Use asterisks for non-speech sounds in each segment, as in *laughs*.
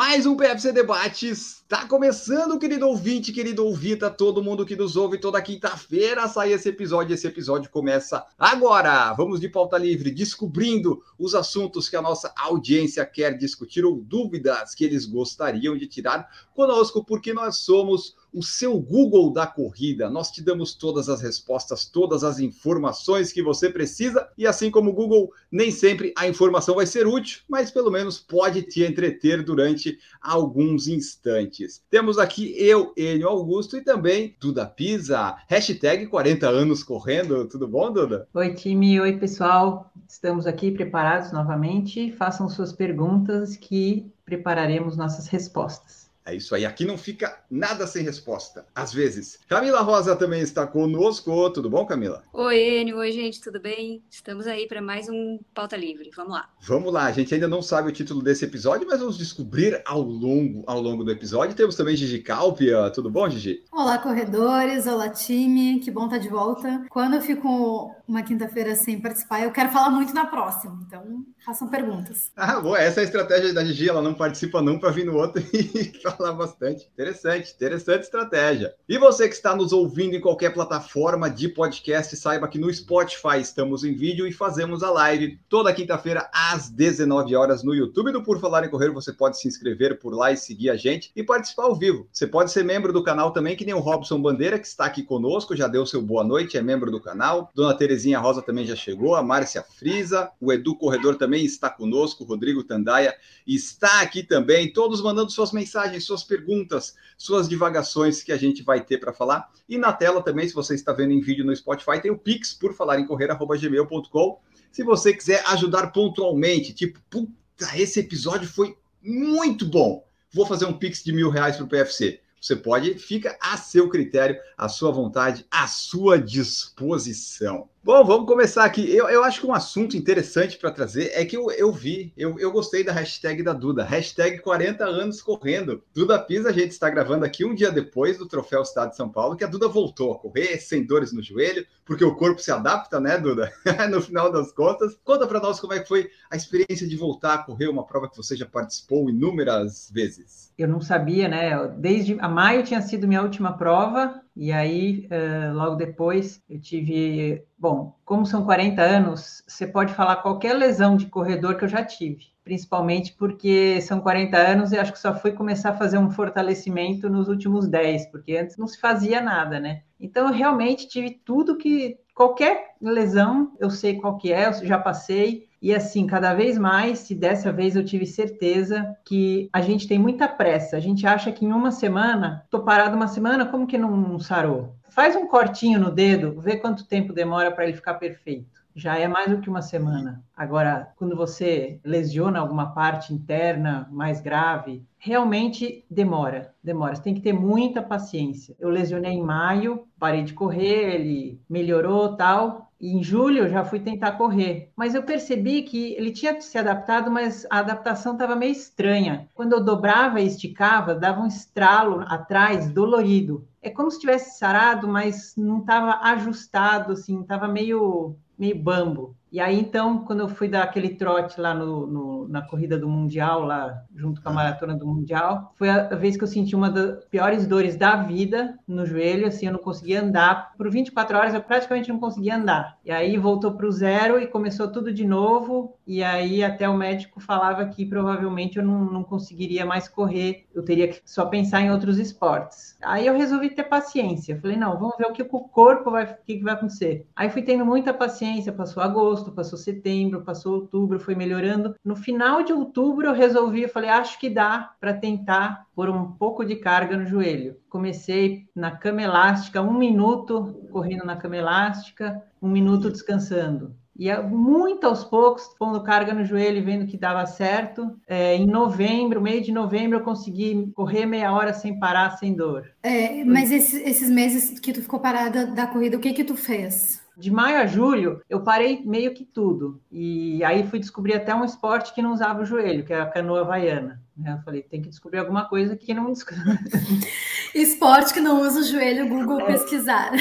Mais um PFC Debates. Tá começando, querido ouvinte, querido ouvita, todo mundo que nos ouve toda quinta-feira sai esse episódio. Esse episódio começa agora. Vamos de pauta livre, descobrindo os assuntos que a nossa audiência quer discutir ou dúvidas que eles gostariam de tirar conosco, porque nós somos o seu Google da corrida. Nós te damos todas as respostas, todas as informações que você precisa. E assim como o Google, nem sempre a informação vai ser útil, mas pelo menos pode te entreter durante alguns instantes. Temos aqui eu, Enio Augusto e também Duda Pisa. Hashtag 40 anos correndo. Tudo bom, Duda? Oi, time. Oi, pessoal. Estamos aqui preparados novamente. Façam suas perguntas que prepararemos nossas respostas. É isso aí, aqui não fica nada sem resposta, às vezes. Camila Rosa também está conosco. Tudo bom, Camila? Oi, Enio. Oi, gente, tudo bem? Estamos aí para mais um Pauta Livre. Vamos lá. Vamos lá, a gente ainda não sabe o título desse episódio, mas vamos descobrir ao longo, ao longo do episódio. Temos também Gigi Calpia. Tudo bom, Gigi? Olá, corredores. Olá, time. Que bom estar de volta. Quando eu fico uma quinta-feira sem participar, eu quero falar muito na próxima. Então, façam perguntas. Ah, boa. Essa é a estratégia da Gigi. Ela não participa não para vir no outro *laughs* e falar bastante. Interessante, interessante estratégia. E você que está nos ouvindo em qualquer plataforma de podcast, saiba que no Spotify estamos em vídeo e fazemos a live toda quinta-feira às 19 horas no YouTube do Por Falar em Correr. Você pode se inscrever por lá e seguir a gente e participar ao vivo. Você pode ser membro do canal também, que nem o Robson Bandeira, que está aqui conosco, já deu seu boa noite, é membro do canal. Dona Terezinha Rosa também já chegou, a Márcia Frisa, o Edu Corredor também está conosco, o Rodrigo Tandaia está aqui também, todos mandando suas mensagens, suas perguntas, suas divagações que a gente vai ter para falar. E na tela também, se você está vendo em vídeo no Spotify, tem o Pix por falar em correr, gmail.com. Se você quiser ajudar pontualmente, tipo, puta, esse episódio foi muito bom. Vou fazer um Pix de mil reais para o PFC. Você pode, fica a seu critério, a sua vontade, à sua disposição. Bom, vamos começar aqui. Eu, eu acho que um assunto interessante para trazer é que eu, eu vi, eu, eu gostei da hashtag da Duda, hashtag 40 anos correndo. Duda Pisa, a gente está gravando aqui um dia depois do Troféu Estado de São Paulo, que a Duda voltou a correr sem dores no joelho, porque o corpo se adapta, né, Duda? *laughs* no final das contas. Conta para nós como é que foi a experiência de voltar a correr uma prova que você já participou inúmeras vezes. Eu não sabia, né? Desde a maio tinha sido minha última prova, e aí, uh, logo depois, eu tive. Bom, como são 40 anos, você pode falar qualquer lesão de corredor que eu já tive, principalmente porque são 40 anos e acho que só fui começar a fazer um fortalecimento nos últimos 10, porque antes não se fazia nada, né? Então, eu realmente tive tudo que. Qualquer lesão, eu sei qual que é, eu já passei, e assim, cada vez mais, se dessa vez eu tive certeza que a gente tem muita pressa. A gente acha que em uma semana, tô parado uma semana, como que não sarou? Faz um cortinho no dedo, vê quanto tempo demora para ele ficar perfeito. Já é mais do que uma semana. Agora, quando você lesiona alguma parte interna mais grave, realmente demora, demora. Você tem que ter muita paciência. Eu lesionei em maio, parei de correr, ele melhorou tal. Em julho eu já fui tentar correr, mas eu percebi que ele tinha se adaptado, mas a adaptação estava meio estranha. Quando eu dobrava e esticava, dava um estralo atrás, dolorido. É como se tivesse sarado, mas não estava ajustado, assim, estava meio, meio bambo. E aí, então, quando eu fui dar aquele trote lá no, no, na corrida do Mundial, lá junto com a maratona do Mundial, foi a vez que eu senti uma das piores dores da vida no joelho, assim, eu não conseguia andar. Por 24 horas eu praticamente não conseguia andar. E aí voltou para o zero e começou tudo de novo. E aí até o médico falava que provavelmente eu não, não conseguiria mais correr, eu teria que só pensar em outros esportes. Aí eu resolvi ter paciência. Falei, não, vamos ver o que o corpo vai, o que, que vai acontecer. Aí fui tendo muita paciência, passou agosto agosto, passou setembro, passou outubro, foi melhorando. No final de outubro eu resolvi, eu falei, acho que dá para tentar pôr um pouco de carga no joelho. Comecei na cama elástica, um minuto correndo na cama elástica, um minuto descansando. Ia muito aos poucos, pondo carga no joelho e vendo que dava certo. É, em novembro, meio de novembro, eu consegui correr meia hora sem parar, sem dor. É, mas esses, esses meses que tu ficou parada da corrida, o que que tu fez? De maio a julho, eu parei meio que tudo. E aí fui descobrir até um esporte que não usava o joelho, que é a canoa havaiana. Né? Eu falei, tem que descobrir alguma coisa que não... *laughs* esporte que não usa o joelho, Google é. pesquisar.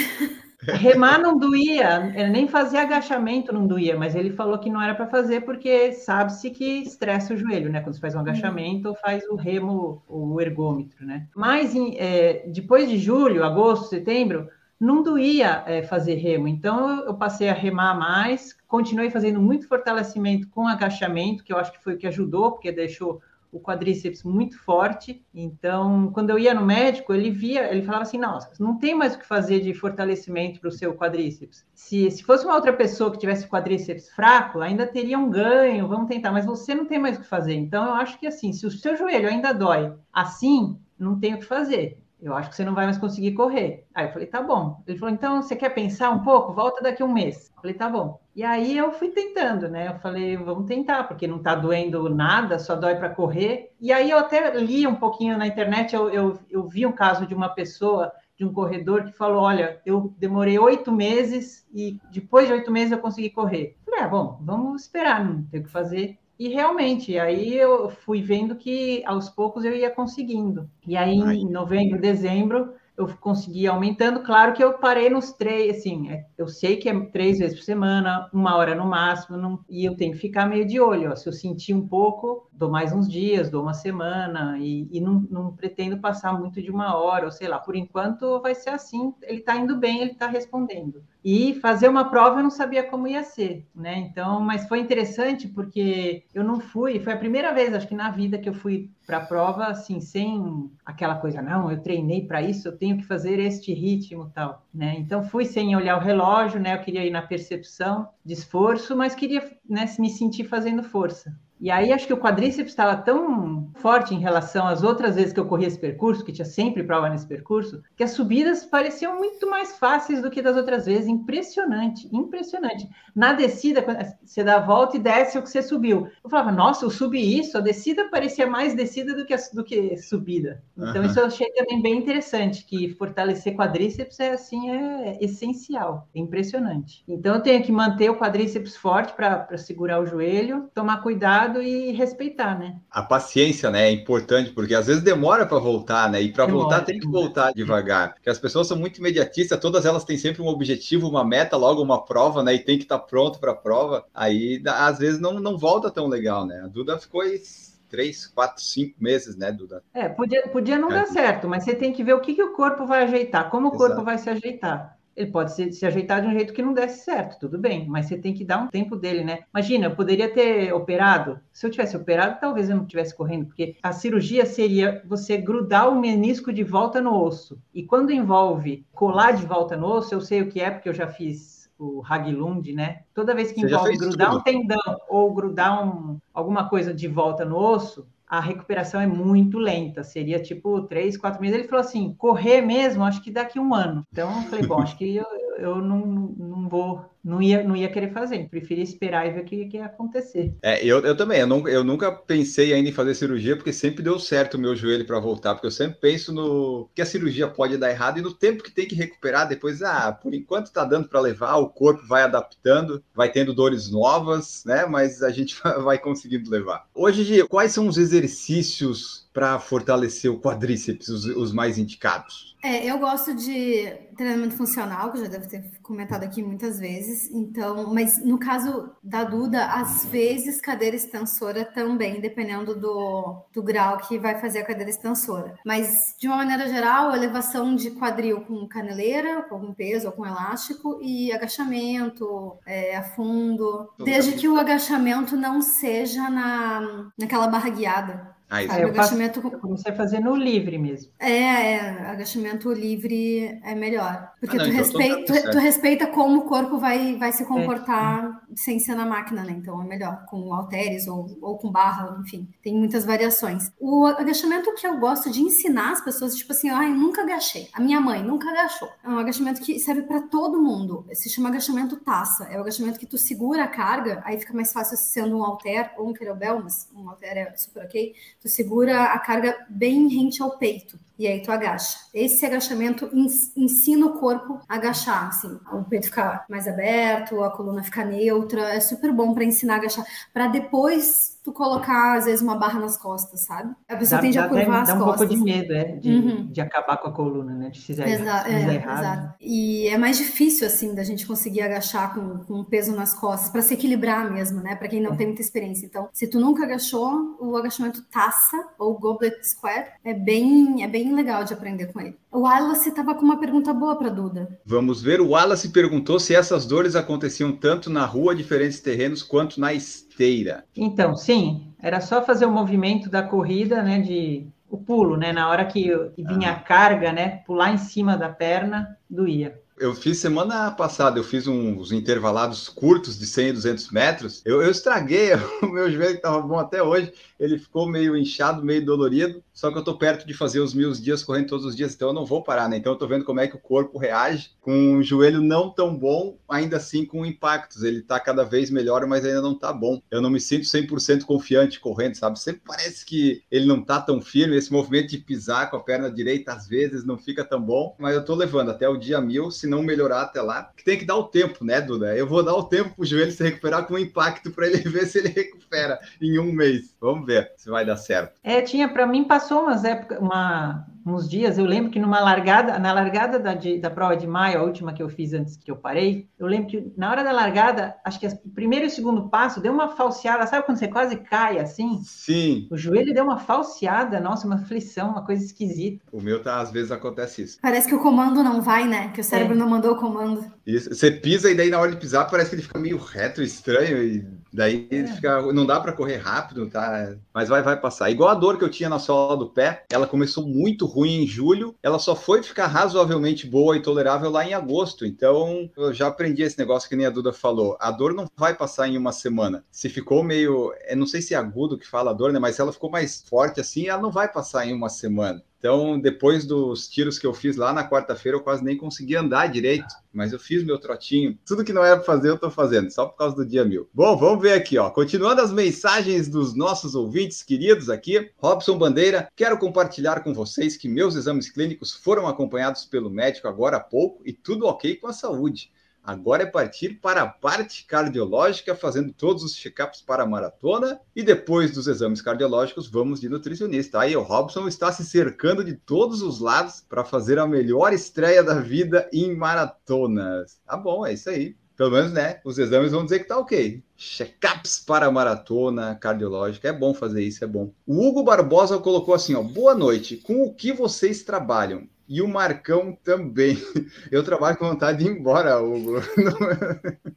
Remar não doía, nem fazer agachamento não doía, mas ele falou que não era para fazer porque sabe-se que estressa o joelho, né? Quando você faz um agachamento ou faz o remo, o ergômetro, né? Mas é, depois de julho, agosto, setembro, não doía é, fazer remo. Então, eu passei a remar mais, continuei fazendo muito fortalecimento com agachamento, que eu acho que foi o que ajudou, porque deixou o quadríceps muito forte. Então, quando eu ia no médico, ele via, ele falava assim: não, não tem mais o que fazer de fortalecimento para o seu quadríceps. Se, se fosse uma outra pessoa que tivesse quadríceps fraco, ainda teria um ganho, vamos tentar, mas você não tem mais o que fazer. Então, eu acho que assim, se o seu joelho ainda dói assim, não tem o que fazer eu acho que você não vai mais conseguir correr. Aí eu falei, tá bom. Ele falou, então você quer pensar um pouco? Volta daqui um mês. Eu falei, tá bom. E aí eu fui tentando, né? Eu falei, vamos tentar, porque não tá doendo nada, só dói para correr. E aí eu até li um pouquinho na internet, eu, eu, eu vi um caso de uma pessoa, de um corredor, que falou: olha, eu demorei oito meses e depois de oito meses eu consegui correr. Falei, ah, bom, vamos esperar, não tem o que fazer. E realmente, aí eu fui vendo que aos poucos eu ia conseguindo. E aí, em novembro, dezembro, eu consegui aumentando. Claro que eu parei nos três, assim, é, eu sei que é três vezes por semana, uma hora no máximo, não, e eu tenho que ficar meio de olho. Ó, se eu sentir um pouco, dou mais uns dias, dou uma semana, e, e não, não, pretendo passar muito de uma hora, ou sei lá, por enquanto vai ser assim, ele está indo bem, ele está respondendo. E fazer uma prova eu não sabia como ia ser, né? Então, mas foi interessante porque eu não fui, foi a primeira vez, acho que na vida que eu fui para a prova, assim, sem aquela coisa, não, eu treinei para isso, eu tenho que fazer este ritmo tal, né? Então, fui sem olhar o relógio, né? Eu queria ir na percepção de esforço, mas queria né, me sentir fazendo força. E aí acho que o quadríceps estava tão forte em relação às outras vezes que eu corri esse percurso, que tinha sempre prova nesse percurso, que as subidas pareciam muito mais fáceis do que das outras vezes. Impressionante, impressionante. Na descida, você dá a volta e desce o que você subiu. Eu falava, nossa, eu subi isso, a descida parecia mais descida do que, a, do que subida. Então, uhum. isso eu achei também bem interessante, que fortalecer quadríceps é assim, é essencial, é impressionante. Então, eu tenho que manter o quadríceps forte para segurar o joelho, tomar cuidado e respeitar, né? A paciência, né, é importante, porque às vezes demora para voltar, né? E para voltar tem que voltar devagar. Porque as pessoas são muito imediatistas, todas elas têm sempre um objetivo, uma meta, logo uma prova, né? E tem que estar tá pronto para a prova. Aí às vezes não, não volta tão legal, né? A Duda ficou aí três, quatro, cinco meses, né, Duda? É, podia, podia não é. dar certo, mas você tem que ver o que, que o corpo vai ajeitar, como o Exato. corpo vai se ajeitar ele pode se, se, ajeitar de um jeito que não desse certo, tudo bem, mas você tem que dar um tempo dele, né? Imagina, eu poderia ter operado, se eu tivesse operado, talvez eu não estivesse correndo, porque a cirurgia seria você grudar o menisco de volta no osso. E quando envolve colar de volta no osso, eu sei o que é, porque eu já fiz o Haglund, né? Toda vez que envolve grudar tudo. um tendão ou grudar um, alguma coisa de volta no osso, a recuperação é muito lenta, seria tipo três, quatro meses. Ele falou assim: correr mesmo, acho que daqui um ano. Então eu falei: bom, acho que eu, eu não, não vou não ia, não ia querer fazer, preferia esperar e ver o que, que ia acontecer. É, eu, eu também, eu, não, eu nunca pensei ainda em fazer cirurgia, porque sempre deu certo o meu joelho para voltar, porque eu sempre penso no que a cirurgia pode dar errado e no tempo que tem que recuperar depois, ah, por enquanto tá dando para levar, o corpo vai adaptando, vai tendo dores novas, né, mas a gente *laughs* vai conseguindo levar. Hoje, Gia, quais são os exercícios para fortalecer o quadríceps, os, os mais indicados? É, eu gosto de treinamento funcional, que eu já devo ter comentado aqui muitas vezes. Então, mas no caso da Duda, às vezes cadeira extensora também, dependendo do, do grau que vai fazer a cadeira extensora. Mas de uma maneira geral, elevação de quadril com caneleira, com peso ou com elástico, e agachamento, é, a fundo. Desde que o agachamento não seja na, naquela barra guiada Ah, isso. Ah, eu, faço, eu comecei a fazer no livre mesmo. É, é, agachamento livre é melhor. Porque Ah, não, tu, então respeita, tu, tu respeita como o corpo vai, vai se comportar sem ser na máquina, né? Então é melhor, com halteres ou, ou com barra, enfim, tem muitas variações. O agachamento que eu gosto de ensinar as pessoas, tipo assim, ai, nunca agachei. A minha mãe nunca agachou. É um agachamento que serve para todo mundo. Se chama agachamento taça. É o agachamento que tu segura a carga, aí fica mais fácil sendo um halter ou um kettlebell, mas um halter é super ok. Tu segura a carga bem rente ao peito. E aí tu agacha. Esse agachamento ens- ensina o corpo a agachar, assim, o peito ficar mais aberto, a coluna ficar neutra. É super bom para ensinar a agachar, para depois tu colocar às vezes uma barra nas costas, sabe? A pessoa Dá, tende dá, a curvar dá as um costas. pouco de medo, é, de, Uhum. de acabar com a coluna, né? De fizer, Exa é, errado. exato. E é mais difícil, assim, da gente conseguir agachar com, com um peso nas costas, para se equilibrar mesmo, né? Para quem não tem muita experiência. Então, se tu nunca agachou, o agachamento taça ou goblet square é bem, é bem legal de aprender com ele. O Wallace estava com uma pergunta boa para Duda. Vamos ver. O Wallace perguntou se essas dores aconteciam tanto na rua, diferentes terrenos, quanto na esteira. Então, sim, era só fazer o movimento da corrida, né? De o pulo, né? Na hora que, vinha a carga, né? Pular em cima da perna, doía. Eu fiz semana passada, eu fiz uns intervalados curtos de 100 e 200 metros. Eu, eu estraguei *laughs* o meu joelho, que estava bom até hoje. Ele ficou meio inchado, meio dolorido. Só que eu tô perto de fazer os mil dias correndo todos os dias, então eu não vou parar, né? Então eu tô vendo como é que o corpo reage com um joelho não tão bom, ainda assim com impactos. Ele tá cada vez melhor, mas ainda não tá bom. Eu não me sinto 100% confiante correndo, sabe? Sempre parece que ele não tá tão firme. Esse movimento de pisar com a perna direita às vezes não fica tão bom, mas eu tô levando até o dia mil, se não melhorar até lá. Que tem que dar o tempo, né, Duda? Eu vou dar o tempo pro joelho se recuperar com impacto para ele *laughs* ver se ele recupera em um mês. Vamos ver se vai dar certo. É, tinha para mim passou umas épocas, uma, uns dias. Eu lembro que numa largada, na largada da, de- da prova de maio, a última que eu fiz antes que eu parei, eu lembro que na hora da largada, acho que as- o primeiro e o segundo passo deu uma falseada, sabe quando você quase cai assim? Sim, O joelho deu uma falseada, nossa, uma aflição, uma coisa esquisita. o meu tá às vezes acontece isso. Parece que o comando não vai, né? Que o cérebro É. não mandou o comando. Isso, você pisa e daí na hora de pisar parece que ele fica meio reto, estranho e daí ele fica, não dá para correr rápido, tá? Mas vai, vai passar. Igual a dor que eu tinha na sola do pé, ela começou muito ruim em julho, ela só foi ficar razoavelmente boa e tolerável lá em agosto. Então eu já aprendi esse negócio que nem a Duda falou. A dor não vai passar em uma semana. Se ficou meio, eu não sei se é agudo que fala a dor, né? Mas se ela ficou mais forte assim, ela não vai passar em uma semana. Então, depois dos tiros que eu fiz lá na quarta-feira, eu quase nem consegui andar direito, mas eu fiz meu trotinho. Tudo que não era para fazer, eu tô fazendo, só por causa do dia mil. Bom, vamos ver aqui, ó. Continuando as mensagens dos nossos ouvintes queridos aqui, Robson Bandeira, quero compartilhar com vocês que meus exames clínicos foram acompanhados pelo médico agora há pouco e tudo ok com a saúde. Agora é partir para a parte cardiológica, fazendo todos os check-ups para a maratona. E depois dos exames cardiológicos, vamos de nutricionista. Aí o Robson está se cercando de todos os lados para fazer a melhor estreia da vida em maratonas. Tá bom, é isso aí. Pelo menos, né? Os exames vão dizer que tá ok. Check-ups para a maratona cardiológica. É bom fazer isso, é bom. O Hugo Barbosa colocou assim: ó, boa noite. Com o que vocês trabalham? E o Marcão também. *laughs* Eu trabalho com vontade de ir embora, Hugo. *laughs*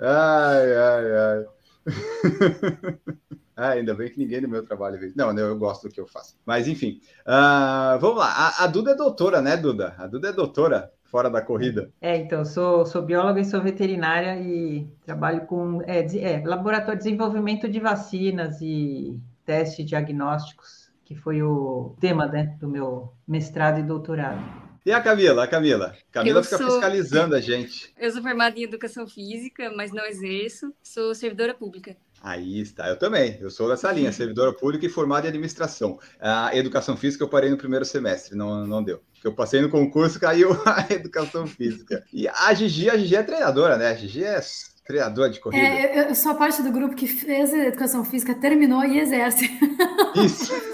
Ai, ai, ai. *laughs* Ah, ainda bem que ninguém no meu trabalho vê. Não, eu gosto do que eu faço. Mas enfim, ah, vamos lá. A, a Duda é doutora, né, Duda? A Duda é doutora fora da corrida. É, então, sou, sou bióloga e sou veterinária e trabalho com é, de- é, laboratório de desenvolvimento de vacinas e testes diagnósticos, que foi o tema, né, do meu mestrado e doutorado. E a Camila? A Camila? Camila Eu fica sou- fiscalizando a gente. Eu sou formada em educação física, mas não exerço. Sou servidora pública. Aí está, eu também. Eu sou dessa linha, *laughs* servidora pública e formada em administração. A educação física eu parei no primeiro semestre, não, não deu. Porque eu passei no concurso, caiu *laughs* a educação física. E a Gigi, a Gigi é treinadora, né? A Gigi é treinadora de corrida. É, eu, eu sou a parte do grupo que fez a educação física, terminou e exerce. Isso. *laughs*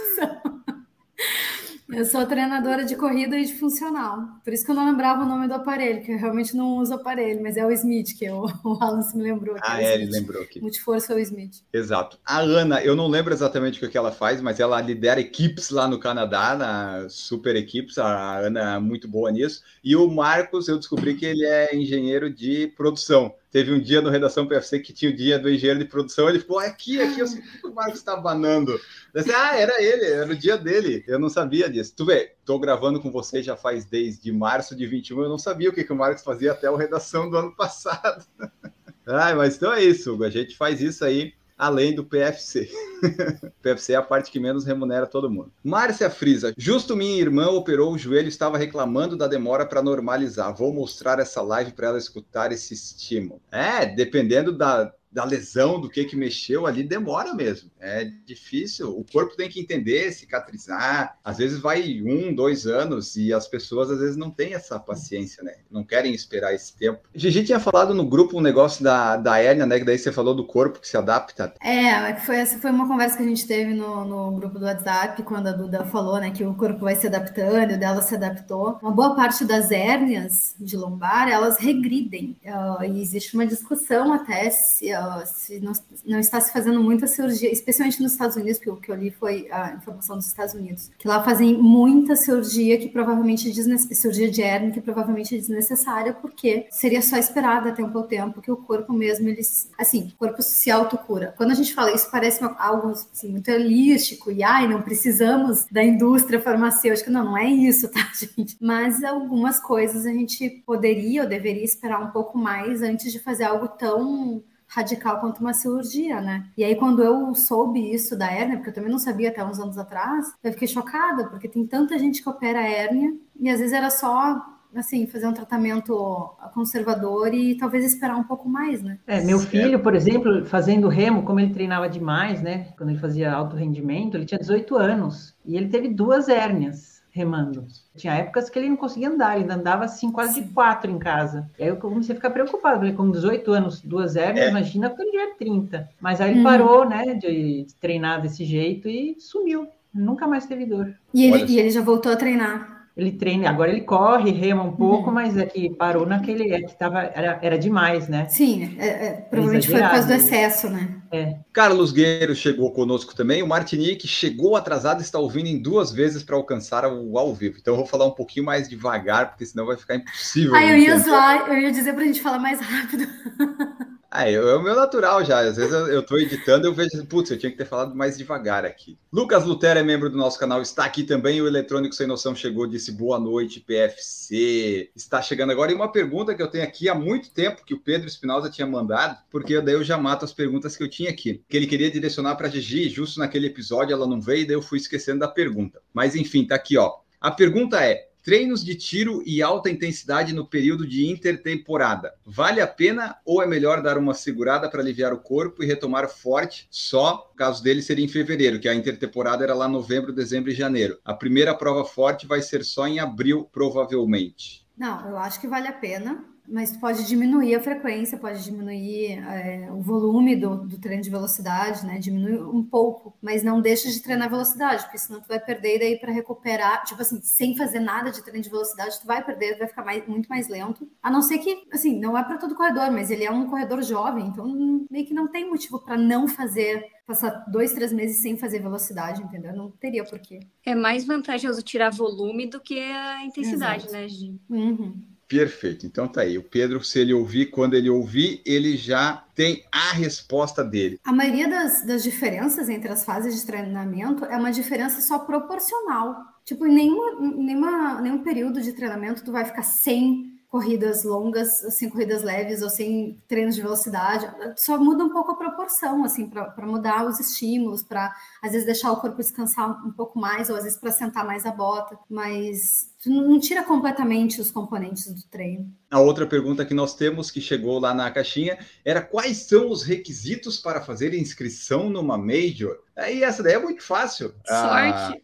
Eu sou treinadora de corrida e de funcional. Por isso que eu não lembrava o nome do aparelho, que eu realmente não uso aparelho, mas é o Smith, que *laughs* o, o Alan se me lembrou. que Ah, é, ele lembrou aqui. Multiforça é o Smith. Exato. A Ana, eu não lembro exatamente o que ela faz, mas ela lidera equipes lá no Canadá, na super equipes. A Ana é muito boa nisso. E o Marcos, eu descobri que ele é engenheiro de produção. Teve um dia no Redação PFC que tinha o dia do engenheiro de produção, ele ficou aqui, aqui, eu sei que o Marcos está banando. Disse, ah, era ele, era o dia dele. Eu não sabia disso. Tu vê, tô gravando com você já faz desde março de 21, eu não sabia o que, que o Marcos fazia até o Redação do ano passado. *laughs* ah, mas então é isso, a gente faz isso aí além do PFC. *laughs* PFC é a parte que menos remunera todo mundo. Márcia Frisa, justo minha irmã operou o joelho e estava reclamando da demora para normalizar. Vou mostrar essa live para ela escutar esse estímulo. É, dependendo da, da lesão, do que que mexeu ali, demora mesmo. É difícil. O corpo tem que entender, cicatrizar. Às vezes vai um, dois anos e as pessoas às vezes não têm essa paciência, né? Não querem esperar esse tempo. Gigi tinha falado no grupo um negócio da, da hérnia, né? Que daí você falou do corpo que se adapta. É, foi, foi uma conversa que a gente teve no, no grupo do WhatsApp, quando a Duda falou, né? Que o corpo vai se adaptando, o dela se adaptou. Uma boa parte das hérnias de lombar, elas regridem. Uh, e existe uma discussão até se se não, não, está se fazendo muita cirurgia, especialmente nos Estados Unidos, porque o que eu li foi a informação dos Estados Unidos, que lá fazem muita cirurgia que provavelmente é cirurgia de hernia que provavelmente é desnecessária, porque seria só esperada um pouco tempo que o corpo mesmo, eles, assim, o corpo se autocura. Quando a gente fala isso, parece uma, algo assim, muito holístico, e ai, não precisamos da indústria farmacêutica. Não, não é isso, tá, *laughs* gente? Mas algumas coisas a gente poderia ou deveria esperar um pouco mais antes de fazer algo tão radical quanto uma cirurgia, né? E aí, quando eu soube isso da hérnia, porque eu também não sabia até uns anos atrás, eu fiquei chocada, porque tem tanta gente que opera hérnia e às vezes era só assim, fazer um tratamento conservador e talvez esperar um pouco mais, né? É, meu filho, por exemplo, fazendo remo, como ele treinava demais, né? Quando ele fazia alto rendimento, ele tinha 18 anos e ele teve duas hérnias remando. Tinha épocas que ele não conseguia andar, ele andava assim quase de quatro em casa. E aí eu comecei a ficar preocupado, falei, com 18 anos, duas hérnias, é. imagina quando ele tiver 30. Mas aí ele hum. parou, né, de treinar desse jeito e sumiu. Nunca mais teve dor. E ele, e ele já voltou a treinar ele treina, agora ele corre, rema um pouco, uhum. mas é que parou naquele, é que tava, era, era demais, né? Sim, é, é, provavelmente foi por causa do excesso, né? É. Carlos Guerreiro chegou conosco também, o Martinique chegou atrasado, está ouvindo em duas vezes para alcançar o ao vivo. Então eu vou falar um pouquinho mais devagar, porque senão vai ficar impossível. Ah, eu ia zoar, eu ia dizer para a gente falar mais rápido. *laughs* Ah, é, é o meu natural já. Às vezes eu, estou editando e eu vejo, putz, eu tinha que ter falado mais devagar aqui. Lucas Lutero é membro do nosso canal, está aqui também. O Eletrônico Sem Noção chegou, disse boa noite, PFC. Está chegando agora. E uma pergunta que eu tenho aqui há muito tempo, que o Pedro Espinosa tinha mandado, porque daí eu já mato as perguntas que eu tinha aqui. Que ele queria direcionar para Gigi, justo naquele episódio ela não veio, daí eu fui esquecendo da pergunta. Mas enfim, tá aqui, ó. A pergunta é: Treinos de tiro e alta intensidade no período de intertemporada. Vale a pena ou é melhor dar uma segurada para aliviar o corpo e retomar forte só? O caso dele seria em fevereiro, que a intertemporada era lá novembro, dezembro e janeiro. A primeira prova forte vai ser só em abril, provavelmente. Não, eu acho que vale a pena mas pode diminuir a frequência, pode diminuir é, o volume do, do, treino de velocidade, né? Diminui um pouco, mas não deixa de treinar velocidade, porque senão tu vai perder e daí para recuperar, tipo assim, sem fazer nada de treino de velocidade, tu vai perder, vai ficar mais, muito mais lento. A não ser que, assim, não é para todo corredor, mas ele é um corredor jovem, então meio que não tem motivo para não fazer passar dois, três meses sem fazer velocidade, entendeu? Não teria porquê. É mais vantajoso tirar volume do que a intensidade, Exato. né, Gi? Uhum. Perfeito. Então tá aí. O Pedro, se ele ouvir, quando ele ouvir, ele já tem a resposta dele. A maioria das, das diferenças entre as fases de treinamento é uma diferença só proporcional. Tipo, em nenhuma, nenhuma, nenhum período de treinamento tu vai ficar sem corridas longas, sem corridas leves ou sem treinos de velocidade, só muda um pouco a proporção, assim, para mudar os estímulos, para às vezes deixar o corpo descansar um pouco mais, ou às vezes para sentar mais a bota, mas não tira completamente os componentes do treino. A outra pergunta que nós temos, que chegou lá na caixinha, era quais são os requisitos para fazer inscrição numa Major? Aí essa daí é muito fácil. Sorte. Ah,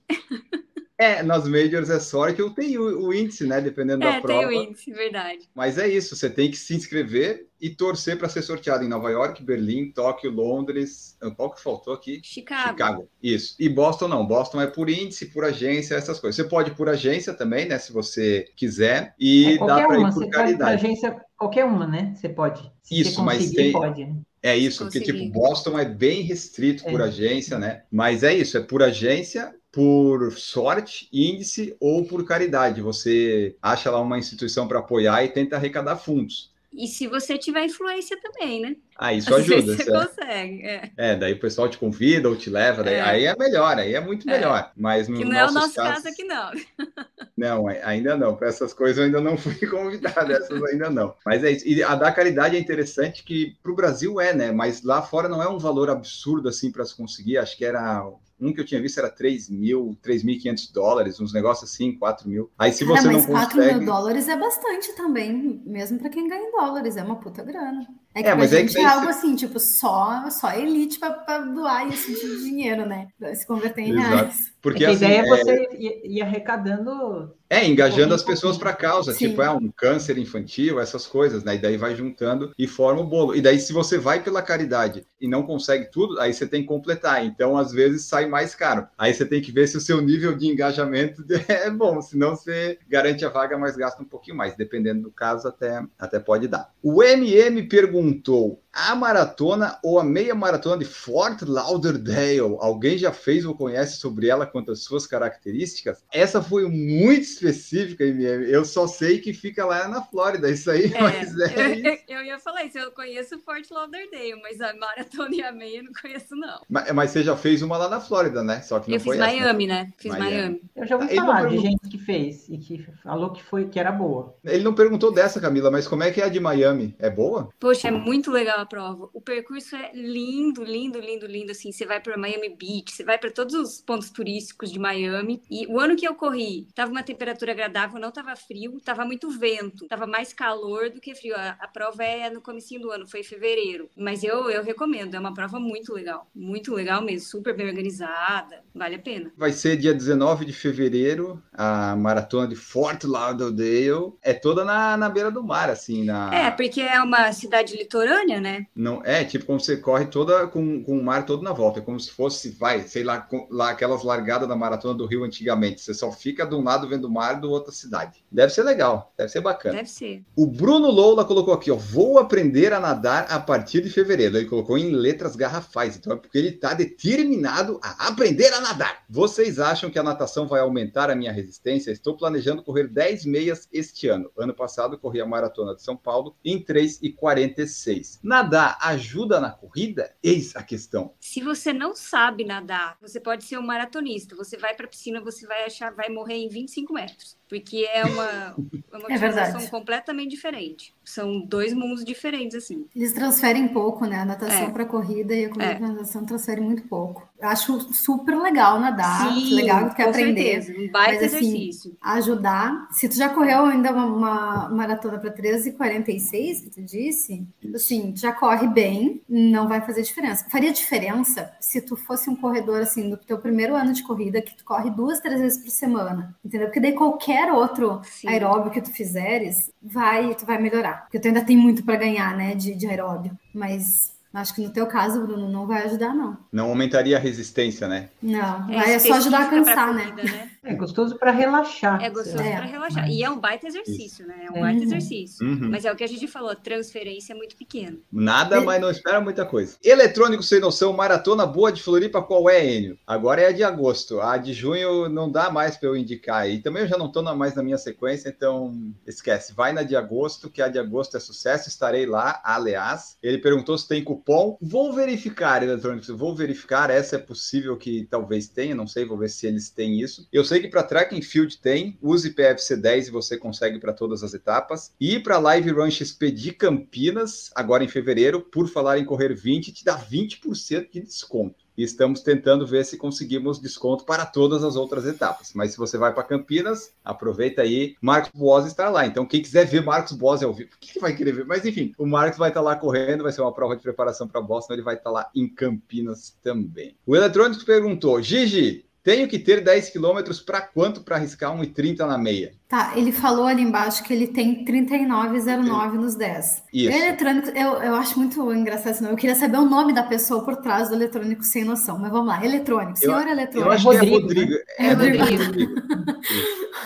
É, nas majors é sorte, eu tenho o, índice, né? Dependendo é, da prova. É, tem o índice, verdade. Mas é isso, você tem que se inscrever e torcer para ser sorteado em Nova York, Berlim, Tóquio, Londres. Qual que faltou aqui? Chicago. Chicago. Isso. E Boston não. Boston é por índice, por agência, essas coisas. Você pode ir por agência também, né? Se você quiser. E é, dá para ir por você caridade. Pode agência, qualquer uma, né? Você pode. Se isso, mas tem. Pode, né? É isso, porque tipo, Boston é bem restrito por é. agência, né? Mas é isso, é por agência por sorte, índice ou por caridade. Você acha lá uma instituição para apoiar e tenta arrecadar fundos. E se você tiver influência também, né? Ah, isso ajuda. Você consegue. É. é. daí o pessoal te convida ou te leva, daí, é. aí é melhor, aí é muito melhor. Mas no que não é o nosso casos, caso aqui, não. *laughs* Não, ainda não. Para essas coisas eu ainda não *laughs* fui convidado, essas ainda não. Mas é isso. E a da caridade é interessante que para o Brasil é, né? Mas lá fora não é um valor absurdo assim para se conseguir. Acho que era um que eu tinha visto era 3 mil, 3.500 dólares, uns negócios assim, 4 mil. Aí se você Cara, mas não 4 consegue... mil dólares é bastante também, mesmo para quem ganha em dólares, é uma puta grana. É que é, mas a é gente é, algo assim, tipo, só, só elite para doar tipo de dinheiro, né? Se converter em Exato. reais. Porque é a assim, ideia é você ir arrecadando. É, engajando as pessoas para a causa, Sim. tipo, é um câncer infantil, essas coisas, né? E daí vai juntando e forma o bolo. E daí, se você vai pela caridade e não consegue tudo, aí você tem que completar. Então, às vezes, sai mais caro. Aí você tem que ver se o seu nível de engajamento *laughs* é bom, senão você garante a vaga, mas gasta um pouquinho mais. Dependendo do caso, até, até pode dar. O MM perguntou: a maratona ou a meia maratona de Fort Lauderdale. Alguém já fez ou conhece sobre ela quanto às suas características? Essa foi muito específica, MM. Eu só sei que fica lá na Flórida, isso aí. É, mas é eu, isso. *laughs* eu ia falar isso, eu conheço Fort Lauderdale, mas a maratona e a meia eu não conheço, não. Mas, mas você já fez uma lá na Flórida, né? Só que não eu foi fiz Miami, essa. né? Fiz Miami. Miami. Eu já ouvi falar de gente que fez e que falou que foi que era boa. Ele não perguntou dessa, Camila, mas como é que é a de Miami? É boa? Poxa, é muito legal a prova. O percurso é lindo, lindo, lindo, lindo. Assim, você vai para Miami Beach, você vai para todos os pontos turísticos de Miami. E o ano que eu corri, tava uma temperatura agradável, não tava frio, tava muito vento, tava mais calor do que frio. A, a prova é no comecinho do ano, foi em fevereiro. Mas eu, eu recomendo, é uma prova muito legal, muito legal mesmo, super bem organizada, vale a pena. Vai ser dia 19 de fevereiro, a maratona de Fort Lauderdale. É toda na, na beira do mar, assim, na... É, porque é uma cidade litorânea, né? Não, é, tipo como você corre toda com, com o mar todo na volta. É como se fosse, vai, sei lá, com, lá aquelas largadas da maratona do Rio antigamente. Você só fica de um lado vendo o mar do outra cidade. Deve ser legal, deve ser bacana. Deve ser. O Bruno Loula colocou aqui, ó, vou aprender a nadar a partir de fevereiro. Ele colocou em letras garrafais, então é porque ele está determinado a aprender a nadar. Vocês acham que a natação vai aumentar a minha resistência? Estou planejando correr 10 meias este ano. Ano passado corri a maratona de São Paulo em 3 e 46. Nadar ajuda na corrida? Eis a questão. Se você não sabe nadar, você pode ser um maratonista. Você vai para a piscina, você vai achar, vai morrer em 25 metros porque é uma, uma é completamente diferente. São dois mundos diferentes, assim. Eles transferem pouco, né? A natação é. para corrida e a corrida é. para natação transferem muito pouco. Acho super legal nadar, Sim, legal que aprender. Certeza. Um baita mas, assim, exercício. Ajudar. Se tu já correu ainda uma, uma maratona para 13 e 46, que tu disse, assim, tu já corre bem, não vai fazer diferença. Faria diferença se tu fosse um corredor, assim, do teu primeiro ano de corrida, que tu corre duas, três vezes por semana, entendeu? Porque daí qualquer outro Sim. aeróbio que tu fizeres, vai, tu vai melhorar. Porque tu ainda tem muito para ganhar, né, de, de aeróbio. Mas Acho que no teu caso, Bruno, não vai ajudar, não. Não aumentaria a resistência, né? Não, é, vai é só ajudar a cansar, né? corrida, né? É gostoso para relaxar. É gostoso é. para relaxar. E é um baita exercício, né? É um baita uhum. exercício. Uhum. Mas é o que a gente falou, transferência é muito pequena. Nada, mas não espera muita coisa. Eletrônico sem noção, maratona boa de Floripa, qual é, Enio? Agora é a de agosto. A de junho não dá mais para eu indicar. E também eu já não estou mais na minha sequência, então esquece. Vai na de agosto, que a de agosto é sucesso. Estarei lá, aliás. Ele perguntou se tem cupom. Vou verificar, eletrônicos, vou verificar. Essa é possível que talvez tenha, não sei, vou ver se eles têm isso. Eu sei que para track and field tem, use PFC 10 e você consegue para todas as etapas. E para Live Run XP de Campinas, agora em fevereiro, por falar em correr 20, te dá 20% de desconto e estamos tentando ver se conseguimos desconto para todas as outras etapas. Mas se você vai para Campinas, aproveita aí. Marcos Boas está lá. Então, quem quiser ver Marcos Boas ao vivo, o que vai querer ver? Mas enfim, o Marcos vai estar lá correndo, vai ser uma prova de preparação para Boston, ele vai estar lá em Campinas também. O Eletrônico perguntou: Gigi, tenho que ter 10 quilômetros para quanto para arriscar 1,30 na meia? Tá, ele falou ali embaixo que ele tem 39,09 nos 10. Isso. eletrônico, eu, eu acho muito engraçado esse nome. Eu queria saber o nome da pessoa por trás do eletrônico sem noção. Mas vamos lá, eletrônico, senhor eu, eletrônico. Eu acho Rodrigo, que é Rodrigo. Né? É, é Rodrigo. Rodrigo.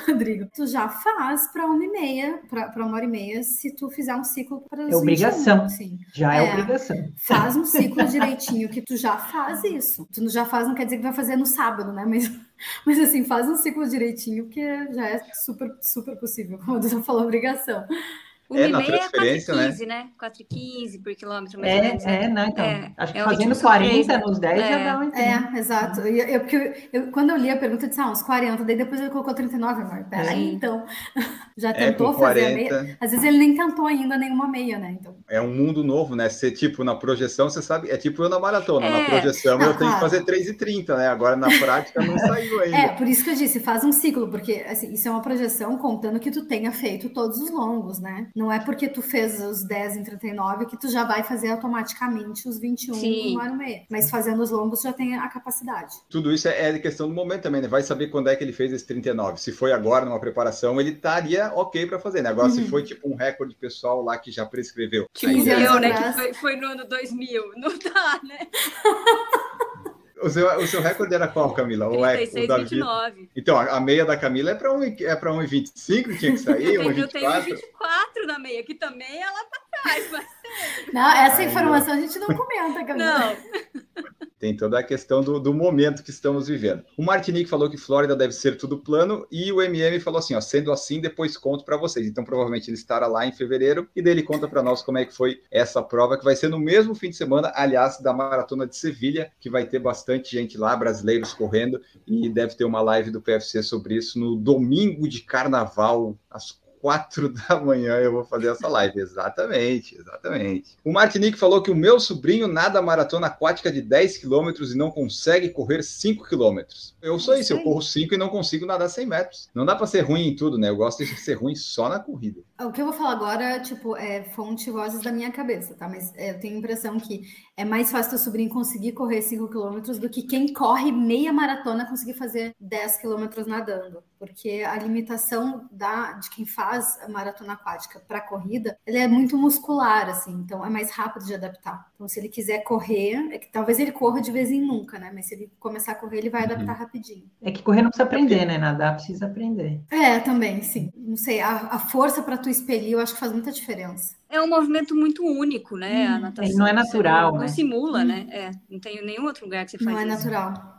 Rodrigo, tu já faz para uma e meia, para uma hora e meia, se tu fizer um ciclo para É obrigação. sim. Já é, é, obrigação. Faz um ciclo direitinho, que tu já faz isso. Tu já faz, não quer dizer que vai fazer no sábado, né? Mas mas assim, faz um ciclo direitinho, porque já é super, super possível, como você falou, obrigação. Uma É, e na meia é transferência, 4,15, né? 4,15 por quilômetro, mais ou menos. É, né? é, não, então. É, acho que é fazendo ritmo 40 surpresa. nos 10 já É. dá um entender. É, exato. Eu, eu, porque eu, eu- quando eu li a pergunta, eu disse, ah, uns 40, daí depois ele colocou 39, amor. Peraí, Sim. então. *laughs* Já É, tentou fazer a 40. meia. Às vezes ele nem tentou ainda nenhuma meia, né? Então. É um mundo novo, né? Você, tipo, na projeção, você sabe, é tipo eu na maratona. Na É. projeção Não, eu tenho que claro. fazer 3,30, né? Agora na prática não *laughs* saiu ainda. É, por isso que eu disse, faz um ciclo, porque assim, isso é uma projeção contando que tu tenha feito todos os longos, né? Não é porque tu fez os 10 em 39 que tu já vai fazer automaticamente os 21 Sim. em uma hora e meia. Mas fazendo os longos já tem a capacidade. Tudo isso é, é questão do momento também, né? Vai saber quando é que ele fez esse 39. Se foi agora numa preparação, ele estaria ok para fazer, né? Agora, se Uhum. foi tipo um recorde pessoal lá que já prescreveu. Tipo, o já- anos meu, né? Que foi, foi no ano 2000. Não dá, né? *laughs* o, seu, o seu recorde era qual, Camila? O, é, o 36, Davi? 29. Então, a, a meia da Camila é para um, é para 1,25 que tinha que sair, *laughs* Eu tenho 1,24. 24 na meia, que também ela tá atrás, mas Não, essa informação a gente não comenta, Camila. não. Tem toda a questão do, do momento que estamos vivendo. O Martinique falou que Flórida deve ser tudo plano e o MM falou assim, ó, sendo assim, depois conto para vocês. Então, provavelmente ele estará lá em fevereiro e daí ele conta para nós como é que foi essa prova, que vai ser no mesmo fim de semana, aliás, da Maratona de Sevilha, que vai ter bastante gente lá, brasileiros correndo, e deve ter uma live do PFC sobre isso no domingo de carnaval, às quatro *laughs* da manhã eu vou fazer essa live. Exatamente, exatamente. O Martinique falou que o meu sobrinho nada maratona aquática de 10 quilômetros e não consegue correr 5 quilômetros. Eu sou isso, eu corro 5 e não consigo nadar 100 metros. Não dá para ser ruim em tudo, né? Eu gosto de ser ruim só na corrida. O que eu vou falar agora, tipo, é fonte vozes da minha cabeça, tá? Mas é, eu tenho a impressão que é mais fácil teu sobrinho conseguir correr 5 quilômetros do que quem corre meia maratona conseguir fazer 10 quilômetros nadando. Porque a limitação da, de quem faz a maratona aquática para corrida, ele é muito muscular, assim, então é mais rápido de adaptar. Então, se ele quiser correr, é que talvez ele corra de vez em nunca, né? Mas se ele começar a correr, ele vai Uhum. adaptar rapidinho. É que correr não precisa aprender, né? Nadar precisa aprender. É, também, sim. Não sei, a, a força para tu expelir, eu acho que faz muita diferença. É um movimento muito único, né? A Hum, natação. não é natural, Você não, né? não simula, Hum. né? É, não tem nenhum outro lugar que você faz Não é isso. natural.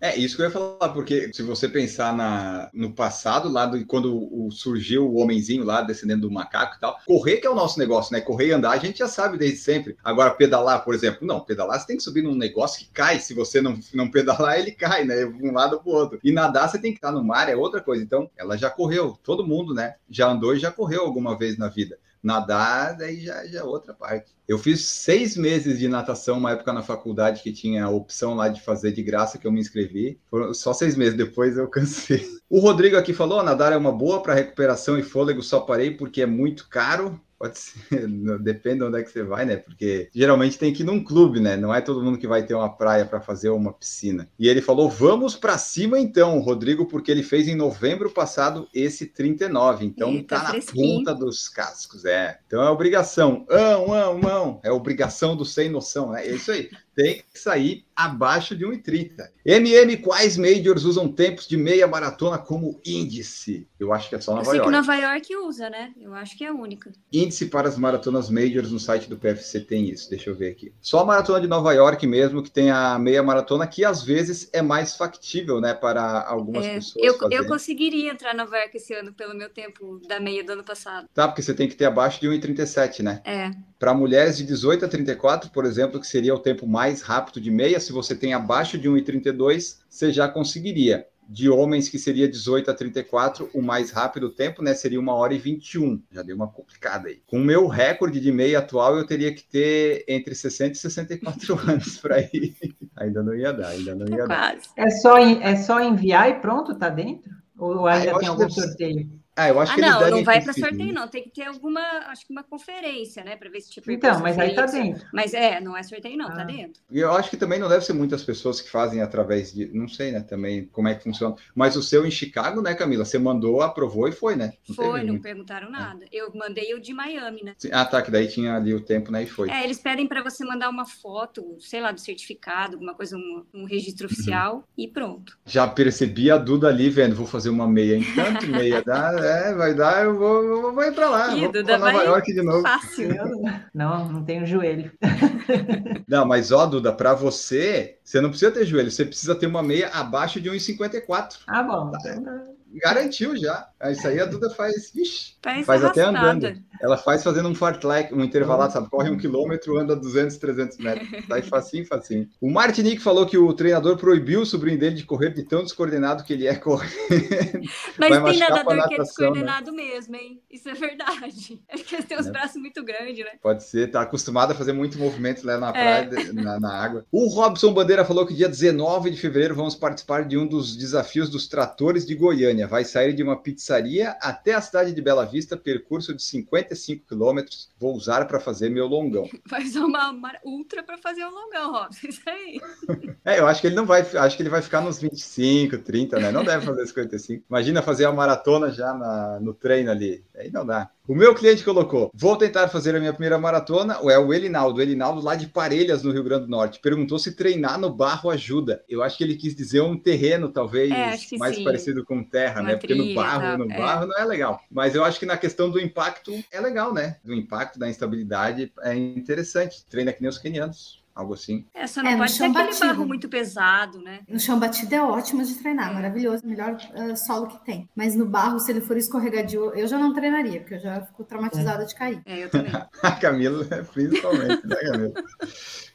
É isso que eu ia falar, porque se você pensar na, no passado, lá do, quando o, surgiu o homenzinho lá descendendo do macaco e tal, correr que é o nosso negócio, né? Correr e andar a gente já sabe desde sempre. Agora, pedalar, por exemplo, não, pedalar você tem que subir num negócio que cai. Se você não, não pedalar, ele cai, né? De um lado pro outro. E nadar você tem que estar no mar, é outra coisa. Então, ela já correu, todo mundo, né? Já andou e já correu alguma vez na vida. Nadar, daí já, já é outra parte. Eu fiz seis meses de natação, uma época na faculdade que tinha a opção lá de fazer de graça, que eu me inscrevi. Foram só seis meses, depois eu *laughs* cansei. O Rodrigo aqui falou: nadar é uma boa para recuperação e fôlego, só parei porque é muito caro. Pode ser, *laughs* depende de onde é que você vai, né? Porque geralmente tem que ir num clube, né? Não é todo mundo que vai ter uma praia para fazer uma piscina. E ele falou: vamos para cima então, Rodrigo, porque ele fez em novembro passado esse 39. Então Eita, tá na fresquinho. ponta dos cascos, é. Então é obrigação. Ão, ão, ão. É obrigação do sem noção, né? É isso aí. Tem que sair abaixo de 1,30. MM, quais majors usam tempos de meia maratona como índice? Eu acho que é só Eu Nova sei que York. Nova York usa, né? Eu acho que é a única. Índice para as maratonas majors no site do PFC tem isso. Deixa eu ver aqui. Só a maratona de Nova York mesmo que tem a meia maratona que às vezes é mais factível, né, para algumas É, pessoas eu, eu conseguiria entrar na Nova York esse ano pelo meu tempo da meia do ano passado. Tá, porque você tem que ter abaixo de 1,37, né? É, Para mulheres de 18 a 34, por exemplo, que seria o tempo mais rápido de meia, se você tem abaixo de 1,32, você já conseguiria. De homens, que seria 18 a 34, o mais rápido tempo, né? Seria 1 hora e 21. Já deu uma complicada aí. Com o meu recorde de meia atual, eu teria que ter entre 60 e 64 *laughs* anos para ir. Ainda não ia dar, ainda não ia tá dar. quase. É só, é só enviar e pronto, tá dentro? Ou Ah, ainda eu tem algum sorteio? Ah, eu acho Ah, que eles não, devem não vai para sorteio, não. Tem que ter alguma, acho que uma conferência, né? Para ver se tipo. Então, mas aí tá dentro. Mas é, não é sorteio, não, tá Ah. dentro. E eu acho que também não deve ser muitas pessoas que fazem através de. Não sei, né? Também como é que funciona. Mas o seu em Chicago, né, Camila? Você mandou, aprovou e foi, né? Não Foi, não muito. perguntaram nada. Eu mandei o de Miami, né? Ah, tá, que daí tinha ali o tempo, né? E foi. É, eles pedem para você mandar uma foto, sei lá, do certificado, alguma coisa, um, um registro Uhum. oficial e pronto. Já percebi a Duda ali vendo, vou fazer uma meia em tanto, meia dá, *laughs* é, vai dar, eu vou, vou, vou ir pra lá, Ih, vou pra Nova vai- York de novo. Fácil. Não, não tenho joelho. *laughs* Não, mas ó, Duda, pra você, você não precisa ter joelho, você precisa ter uma meia abaixo de 1,54. Ah, bom. então tá. Garantiu já. Isso aí a Duda faz, ixi, Parece faz até andando. Ela faz fazendo um fartlek, um intervalado, sabe? Corre um quilômetro, anda 200, 300 metros. Sai facinho, facinho. O Martinique falou que o treinador proibiu o sobrinho dele de correr de tão descoordenado que ele é correndo. Mas Vai tem nadador que é natação, né? descoordenado mesmo, hein? Isso é verdade. É que eles têm os É. braços muito grandes, né? Pode ser, tá acostumado a fazer muito movimento lá na praia, de- na, na água. O Robson Bandeira falou que dia 19 de fevereiro vamos participar de um dos desafios dos tratores de Goiânia. Vai sair de uma pizzaria até a cidade de Bela Vista, percurso de 55 quilômetros. Vou usar para fazer meu longão. *laughs* Vai usar uma ultra pra fazer um longão, Robson. Isso aí. *laughs* É, eu acho que ele não vai, acho que ele vai ficar nos 25, 30, né? Não deve fazer 55. Imagina fazer a maratona já na- no treino ali. Aí não dá. O meu cliente colocou: vou tentar fazer a minha primeira maratona. É o Elinaldo, Elinaldo lá de Parelhas, no Rio Grande do Norte. Perguntou se treinar no barro ajuda. Eu acho que ele quis dizer um terreno, talvez, É, mais sim. parecido com terra, Uma né? Porque no barro, tá, no é. barro não é legal. Mas eu acho que na questão do impacto é legal, né? Do impacto, da instabilidade é interessante. Treina que nem os kenianos. Algo assim. É, só É, não no pode ser chão aquele batido. barro muito pesado, né? No chão batido é ótimo de treinar, maravilhoso, melhor eh, solo que tem. Mas no barro, se ele for escorregadio, eu já não treinaria, porque eu já fico traumatizada de cair. É, eu também. *laughs* A Camila, principalmente, né, Camila?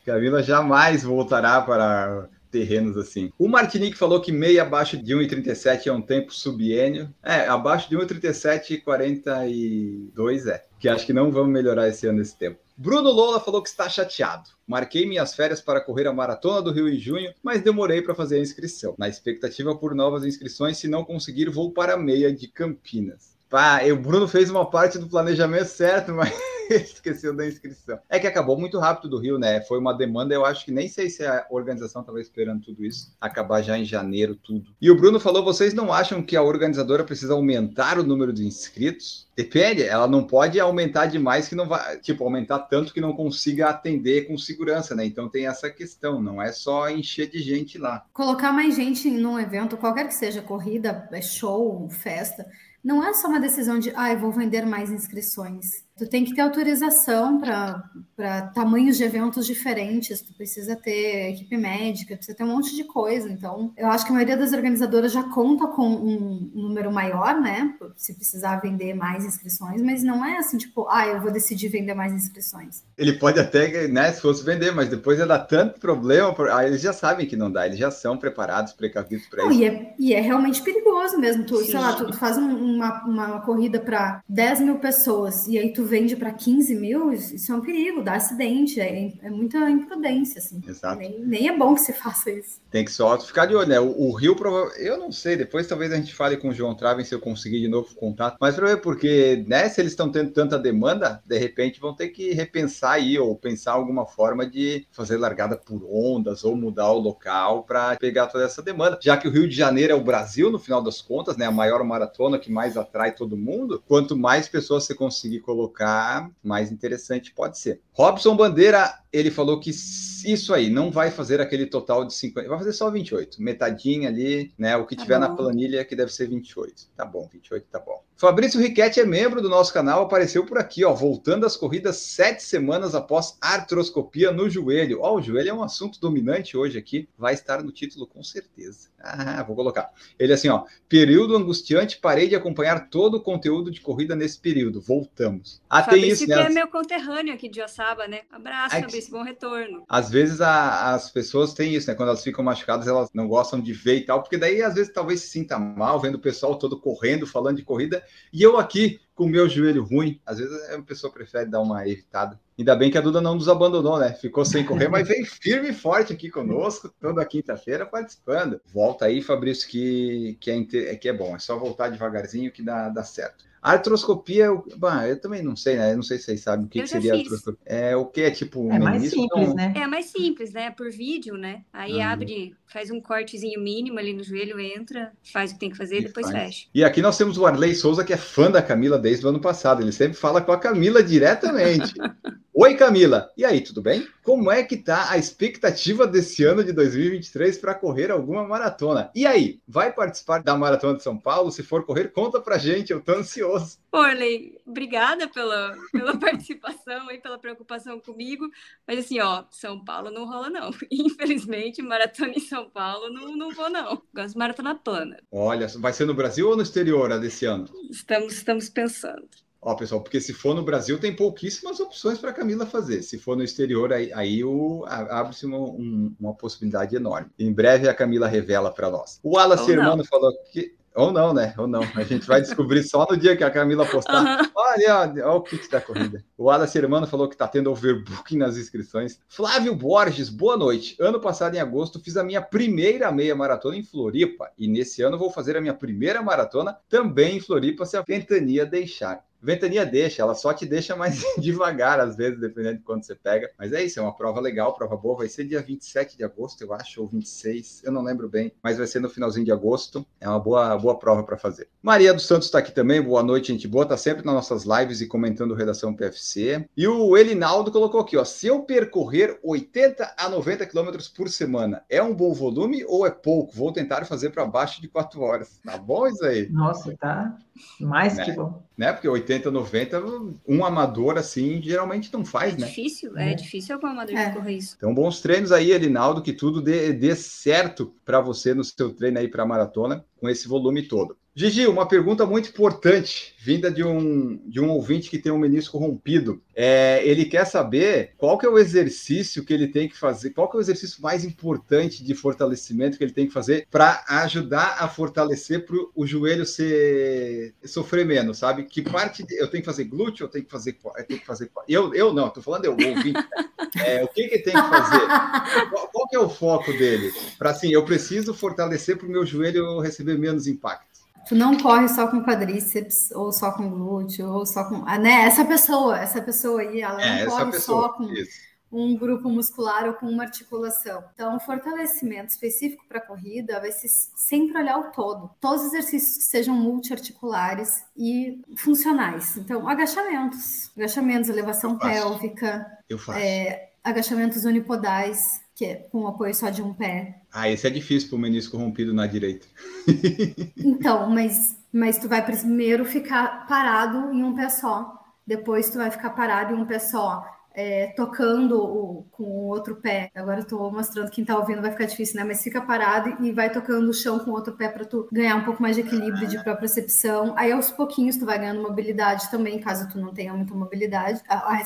Camila jamais voltará para terrenos assim. O Martinique falou que meia abaixo de 1,37 é um tempo subiênio. É, abaixo de 1,37, 42 é. Que acho que não vamos melhorar esse ano esse tempo. Bruno Lola falou que está chateado. Marquei minhas férias para correr a Maratona do Rio em junho, mas demorei para fazer a inscrição. Na expectativa por novas inscrições, se não conseguir, vou para a meia de Campinas. Pá, o Bruno fez uma parte do planejamento certo, *laughs* mas esqueceu da inscrição. É que acabou muito rápido do Rio, né? Foi uma demanda, eu acho que nem sei se a organização estava esperando tudo isso, acabar já em janeiro, tudo. E o Bruno falou: vocês não acham que a organizadora precisa aumentar o número de inscritos? Depende, ela não pode aumentar demais que não vai, tipo, aumentar tanto que não consiga atender com segurança, né? Então tem essa questão, não é só encher de gente lá. Colocar mais gente num evento, qualquer que seja, corrida, é show, festa, não é só uma decisão de, ah, eu vou vender mais inscrições. Tu tem que ter autorização para tamanhos de eventos diferentes, tu precisa ter equipe médica, precisa ter um monte de coisa. Então, eu acho que a maioria das organizadoras já conta com um número maior, né? Se precisar vender mais inscrições, mas não é assim, tipo, ah, eu vou decidir vender mais inscrições. Ele pode até, né, se fosse vender, mas depois ia dar tanto problema, aí eles já sabem que não dá, eles já são preparados, precavidos para isso. e, é, e é realmente perigoso mesmo. Tu, Sim. sei lá, tu, tu faz um- uma, uma corrida para 10 mil pessoas e aí tu vende para 15 mil, isso é um perigo, dá acidente, é, é muita imprudência, assim. Exato. Nem, nem é bom que se faça isso. Tem que só ficar de olho, né? O, o Rio, eu não sei, depois talvez a gente fale com o João Traven se eu conseguir de novo contato, mas para ver, porque, né, se eles estão tendo tanta demanda, de repente vão ter que repensar aí, ou pensar alguma forma de fazer largada por ondas, ou mudar o local para pegar toda essa demanda. Já que o Rio de Janeiro é o Brasil, no final das contas, né, a maior maratona que mais atrai todo mundo, quanto mais pessoas você conseguir colocar, mais interessante pode ser. Robson Bandeira, ele falou que isso aí não vai fazer aquele total de 50, vai fazer só 28, metadinha ali, né? O que Tá tiver na bom. planilha que deve ser 28. Tá bom, 28 tá bom. Fabrício Riquetti é membro do nosso canal, apareceu por aqui, ó, voltando às corridas sete semanas após artroscopia no joelho. Ó, o joelho é um assunto dominante hoje aqui, vai estar no título com certeza. Ah, vou colocar. Ele assim, ó, período angustiante, parei de acompanhar todo o conteúdo de corrida nesse período. Voltamos. Ah, tem Fabrício isso, que né? é meu conterrâneo aqui de Ossaba, né? Abraço, Ai, Fabrício, bom retorno. Às vezes a- as pessoas têm isso, né? Quando elas ficam machucadas, elas não gostam de ver e tal, porque daí às vezes talvez se sinta mal vendo o pessoal todo correndo, falando de corrida, e eu aqui com o meu joelho ruim, às vezes a pessoa prefere dar uma evitada. Ainda bem que a Duda não nos abandonou, né? Ficou sem correr, mas veio firme e forte aqui conosco, toda quinta-feira participando. Volta aí, Fabrício, que, que, é, é que é bom, é só voltar devagarzinho que dá, dá certo. Artroscopia, eu, bah, eu também não sei, né? Eu não sei se vocês sabem o que, que seria fiz. artroscopia. É o que? É tipo É mais simples, Não- né? É mais simples, né? Por vídeo, né? Aí Uhum. abre, faz um cortezinho mínimo ali no joelho, entra, faz o que tem que fazer, E depois faz. fecha. E aqui nós temos o Arley Souza, que é fã da Camila desde o ano passado. Ele sempre fala com a Camila diretamente. *laughs* Oi, Camila. E aí, tudo bem? Como é que tá a expectativa desse ano de 2023 para correr alguma maratona? E aí, vai participar da Maratona de São Paulo? Se for correr, conta pra gente, eu tô ansioso. Orley, obrigada pela, pela *laughs* participação e pela preocupação comigo. Mas assim, ó, São Paulo não rola, não. *laughs* Infelizmente, maratona em São Paulo não, não vou, não. Gosto de maratona plana. Olha, vai ser no Brasil ou no exterior a desse ano? Estamos, estamos pensando. Ó, pessoal, porque se for no Brasil, tem pouquíssimas opções para a Camila fazer. Se for no exterior, aí, aí abre-se uma, um, uma possibilidade enorme. Em breve a Camila revela para nós. O Wallace Hermano falou que. Ou não, né? Ou não. A gente vai descobrir só no dia que a Camila postar. Uhum. Olha, olha, olha o kit da corrida. O Wallace Hermano falou que está tendo overbooking nas inscrições. Flávio Borges, boa noite. Ano passado, em agosto, fiz a minha primeira meia maratona em Floripa. E nesse ano vou fazer a minha primeira maratona também em Floripa, se a ventania deixar. Ventania deixa, ela só te deixa mais *laughs* devagar, às vezes, dependendo de quando você pega. Mas é isso, é uma prova legal, prova boa. Vai ser dia 27 de agosto, eu acho, ou 26, eu não lembro bem, mas vai ser no finalzinho de agosto. É uma boa, boa prova para fazer. Maria dos Santos está aqui também, boa noite, gente boa. Tá sempre nas nossas lives e comentando Redação PFC. E o Elinaldo colocou aqui, ó, se eu percorrer 80 a 90 quilômetros por semana, é um bom volume ou é pouco? Vou tentar fazer para baixo de 4 horas. Tá bom isso aí? Nossa, tá mais né? que bom. Né? Porque 80, 90, um amador assim geralmente não faz, é né? Difícil, é, é difícil algum amador é. correr isso. Então, bons treinos aí, Elinaldo, que tudo dê, dê certo para você no seu treino aí para maratona com esse volume todo. Gigi, uma pergunta muito importante, vinda de um, de um ouvinte que tem um menisco rompido. É, ele quer saber qual que é o exercício que ele tem que fazer, qual que é o exercício mais importante de fortalecimento que ele tem que fazer para ajudar a fortalecer para o joelho ser, sofrer menos, sabe? Que parte de, eu tenho que fazer glúteo, eu tenho que fazer, eu tenho que fazer, eu, eu não, estou falando eu, ouvinte. É, o que que tem que fazer? Qual, qual que é o foco dele? Para assim, eu preciso fortalecer para o meu joelho receber menos impacto. Tu não corre só com quadríceps, ou só com glúteo, ou só com. Ah, né? Essa pessoa, essa pessoa aí, ela é, não corre pessoa, só com isso. um grupo muscular ou com uma articulação. Então, fortalecimento específico para corrida vai ser sempre olhar o todo. Todos os exercícios que sejam multiarticulares e funcionais. Então, agachamentos, agachamentos, elevação Eu pélvica. É, agachamentos unipodais, que é com apoio só de um pé. Ah, esse é difícil para o menisco rompido na direita. *laughs* então, mas, mas tu vai primeiro ficar parado em um pé só. Depois tu vai ficar parado em um pé só é, tocando o, com o outro pé. Agora eu tô mostrando quem tá ouvindo vai ficar difícil, né? Mas fica parado e vai tocando o chão com o outro pé para tu ganhar um pouco mais de equilíbrio de propriocepção. Aí aos pouquinhos tu vai ganhando mobilidade também, caso tu não tenha muita mobilidade.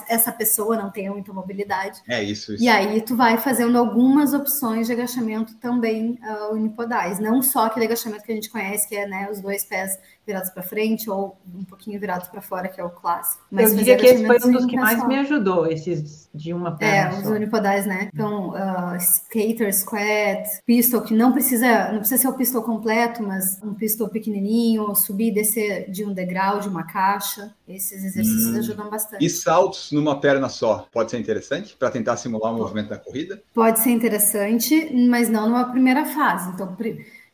Essa pessoa não tenha muita mobilidade. É isso. isso. E aí tu vai fazendo algumas opções de agachamento também uh, unipodais, não só aquele agachamento que a gente conhece, que é né, os dois pés virados para frente ou um pouquinho virados para fora, que é o clássico. Mas eu diria que esse foi um dos que mais me ajudou, esses de uma perna. É, os unipodais, né? Então, uh, skater, squat, pistol, que não precisa, não precisa ser o pistol completo, mas um pistol pequenininho, subir e descer de um degrau, de uma caixa. Esses exercícios hum. ajudam bastante. E saltos numa perna só, pode ser interessante para tentar simular o movimento da corrida? Pode ser interessante, mas não numa primeira fase. Então,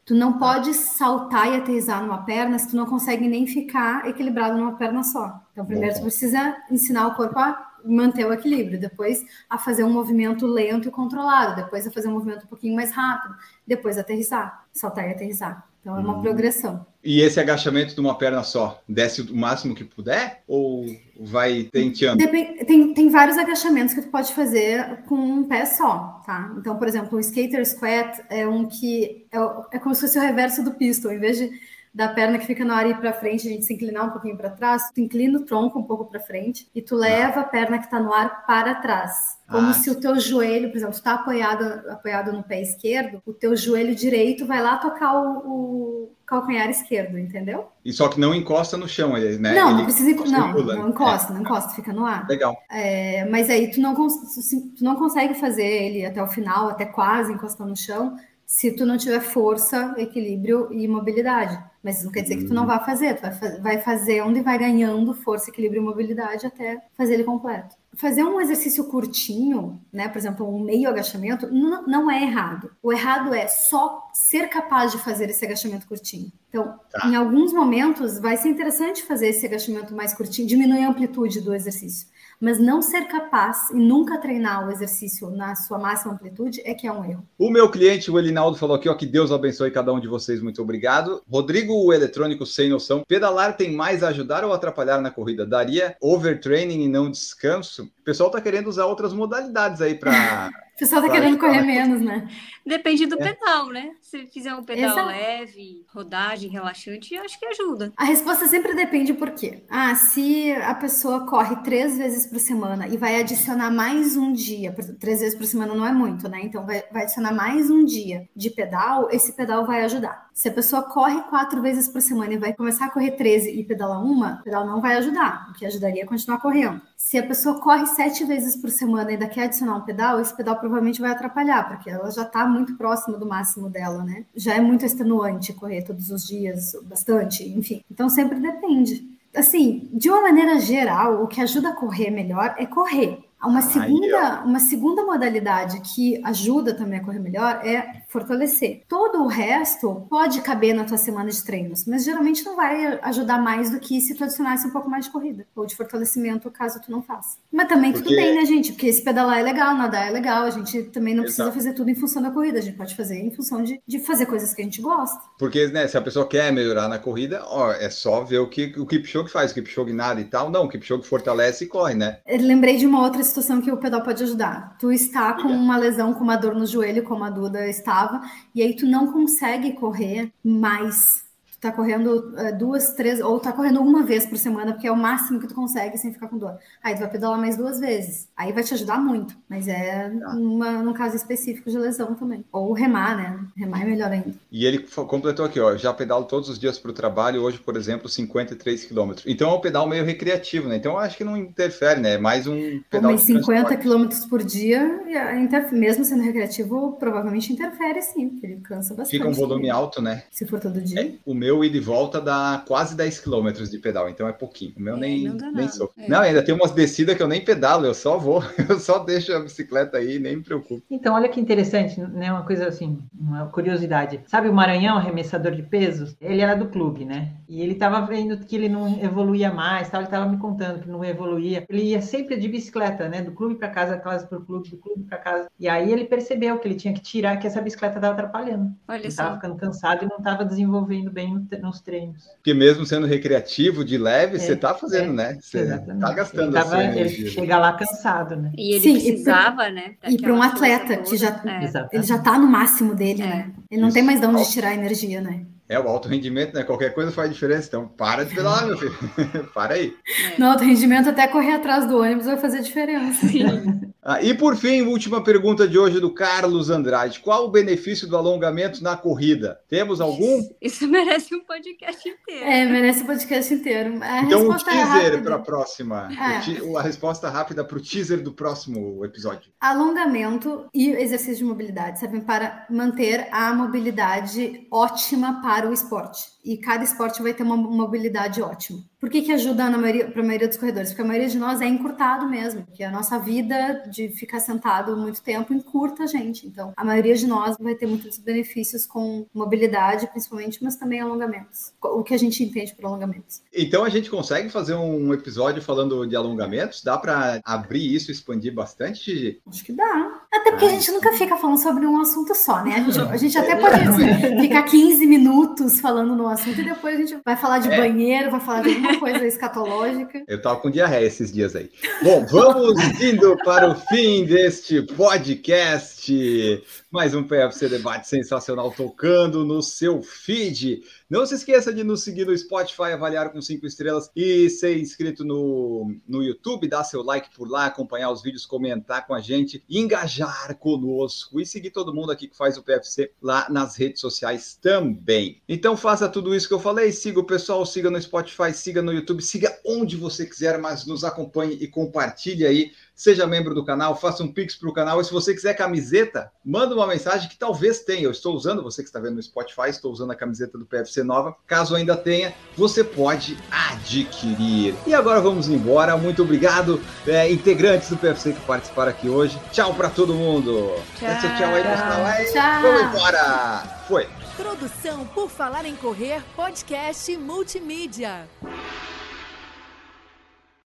Tu não tá. pode saltar e aterrizar numa perna se tu não consegue nem ficar equilibrado numa perna só. Então, primeiro tu precisa ensinar o corpo a manter o equilíbrio, depois a fazer um movimento lento e controlado, depois a fazer um movimento um pouquinho mais rápido, depois aterrissar, saltar e aterrissar. Então é uma hum. progressão. E esse agachamento de uma perna só, desce o máximo que puder ou vai tenteando? Depende, tem, tem vários agachamentos que tu pode fazer com um pé só, tá? Então, por exemplo, o skater squat é um que é, é como se fosse o reverso do pistol, em vez de da perna que fica na ir para frente, a gente se inclinar um pouquinho para trás, tu inclina o tronco um pouco para frente e tu leva a perna que está no ar para trás. Como ah, se o teu joelho, por exemplo, tu está apoiado, apoiado no pé esquerdo, o teu joelho direito vai lá tocar o, o calcanhar esquerdo, entendeu? E só que não encosta no chão, ele, né? Não, ele não precisa não, não encosta, é. não encosta, fica no ar. Legal. É, mas aí tu não, tu não consegue fazer ele até o final, até quase encostar no chão, se tu não tiver força, equilíbrio e mobilidade. Mas não quer dizer que tu não hum. vá fazer, tu vai, vai fazer onde vai ganhando força, equilíbrio e mobilidade até fazer ele completo. Fazer um exercício curtinho, né, por exemplo, um meio agachamento, não, não é errado. O errado é só ser capaz de fazer esse agachamento curtinho. Então, tá. em alguns momentos, vai ser interessante fazer esse agachamento mais curtinho, diminuir a amplitude do exercício. Mas não ser capaz e nunca treinar o exercício na sua máxima amplitude é que é um erro. O meu cliente, o Elinaldo, falou aqui, ó, que Deus abençoe cada um de vocês, muito obrigado. Rodrigo, o eletrônico sem noção, pedalar tem mais a ajudar ou atrapalhar na corrida? Daria overtraining e não descanso? O pessoal tá querendo usar outras modalidades aí para *laughs* O pessoal tá querendo correr menos, né? Depende do É. pedal, né? Se fizer um pedal Exato. leve, rodagem, relaxante, eu acho que ajuda. A resposta sempre depende por quê. Ah, se a pessoa corre três vezes por semana e vai adicionar mais um dia, por exemplo, três vezes por semana não é muito, né? Então vai, vai adicionar mais um dia de pedal, esse pedal vai ajudar. Se a pessoa corre quatro vezes por semana e vai começar a correr 13 e pedalar uma, o pedal não vai ajudar, o que ajudaria é continuar correndo. Se a pessoa corre sete vezes por semana e ainda quer adicionar um pedal, esse pedal provavelmente vai atrapalhar, porque ela já está muito próxima do máximo dela, né? Já é muito extenuante correr todos os dias, bastante, enfim. Então sempre depende. Assim, de uma maneira geral, o que ajuda a correr melhor é correr. Uma segunda, uma segunda modalidade que ajuda também a correr melhor é fortalecer. Todo o resto pode caber na tua semana de treinos, mas geralmente não vai ajudar mais do que se tu adicionasse um pouco mais de corrida ou de fortalecimento, caso tu não faça. Mas também tudo Porque- bem, né, gente? Porque esse pedalar é legal, nadar é legal, a gente também não precisa Exato. fazer tudo em função da corrida, a gente pode fazer em função de, de fazer coisas que a gente gosta. Porque, né, se a pessoa quer melhorar na corrida, ó, é só ver o que o Kipchoge faz, o Kipchoge nada e tal. Não, o Kipchoge fortalece e corre, né? Eu lembrei de uma outra situação que o pedal pode ajudar. Tu está com uma lesão, com uma dor no joelho, como a Duda estava, e aí tu não consegue correr mais. Tá correndo eh, duas, três, ou tá correndo uma vez por semana, porque é o máximo que tu consegue sem ficar com dor. Aí tu vai pedalar mais duas vezes. Aí vai te ajudar muito, mas é uma, num caso específico de lesão também. Ou remar, né? Remar é melhor ainda. E ele completou aqui, ó, já pedalo todos os dias para o trabalho, hoje, por exemplo, 53 quilômetros. Então é um pedal meio recreativo, né? Então eu acho que não interfere, né? É mais um pedal mas de 50 transporte. quilômetros por dia, interf- mesmo sendo recreativo, provavelmente interfere sim, porque ele cansa bastante. Fica um volume alto, né? Se for todo dia. É, o meu ida e volta dá quase 10 quilômetros de pedal, então é pouquinho. O meu É, nem, não nem sou. É. Não, ainda tem umas descidas que eu nem pedalo, eu só vou, *laughs* eu só deixo a bicicleta aí, nem me preocupo. Então, olha que interessante, né? Uma coisa assim, uma curiosidade. Sabe o Maranhão, arremessador de pesos? Ele era do clube, né? E ele tava vendo que ele não evoluía mais, tal. ele tava me contando que não evoluía. Ele ia sempre de bicicleta, né? Do clube para casa, casa para clube, do clube para casa. E aí ele percebeu que ele tinha que tirar, que essa bicicleta tava atrapalhando. Olha Ele tava só. ficando cansado e não tava desenvolvendo bem nos treinos. Porque mesmo sendo recreativo, de leve, É, você tá fazendo, é, né? Você Exatamente. tá gastando ele, a tava, ele chega lá cansado, né? E ele Sim, e pra- precisava, né? E para um atleta que já, É. Ele já tá no máximo dele, É. né? Ele não Isso. tem mais de onde tirar energia, né? É, o alto rendimento, né? Qualquer coisa faz diferença. Então, para de pedalar, meu filho. *laughs* para aí. No alto rendimento, até correr atrás do ônibus vai fazer diferença. Sim. Ah, e por fim, última pergunta de hoje do Carlos Andrade. Qual o benefício do alongamento na corrida? Temos algum? Isso merece um podcast inteiro. É, merece o podcast inteiro. A Então, um resposta é teaser rápida. para a próxima. É. O A resposta rápida para o teaser do próximo episódio. Alongamento e exercício de mobilidade servem para manter a mobilidade ótima para o esporte. E cada esporte vai ter uma mobilidade ótima. Por que, que ajuda maioria, para a maioria dos corredores? Porque a maioria de nós é encurtado mesmo, porque a nossa vida de ficar sentado muito tempo encurta a gente. Então, a maioria de nós vai ter muitos benefícios com mobilidade, principalmente, mas também alongamentos. O que a gente entende por alongamentos. Então a gente consegue fazer um episódio falando de alongamentos? Dá para abrir isso e expandir bastante, Gigi? Acho que dá. Até porque a gente nunca fica falando sobre um assunto só, né? A gente, a gente até pode assim, ficar 15 minutos falando no assunto e depois a gente vai falar de É. banheiro, vai falar de alguma coisa escatológica. Eu tava com diarreia esses dias aí. Bom, vamos indo para o fim deste podcast. Mais um PFC Debate sensacional tocando no seu feed. Não se esqueça de nos seguir no Spotify, avaliar com cinco estrelas e ser inscrito no, no YouTube, dar seu like por lá, acompanhar os vídeos, comentar com a gente, engajar conosco e seguir todo mundo aqui que faz o PFC lá nas redes sociais também. Então faça tudo isso que eu falei, siga o pessoal, siga no Spotify, siga no YouTube, siga onde você quiser, mas nos acompanhe e compartilhe aí. Seja membro do canal, faça um pix para o canal. E se você quiser camiseta, manda uma mensagem que talvez tenha. Eu estou usando, você que está vendo no Spotify, estou usando a camiseta do PFC nova. Caso ainda tenha, você pode adquirir. E agora vamos embora. Muito obrigado, é, integrantes do PFC que participaram aqui hoje. Tchau para todo mundo. Tchau. Esse tchau aí, pessoal. Aí, Tchau. Vamos embora. Foi. Produção por Falar em Correr, podcast multimídia.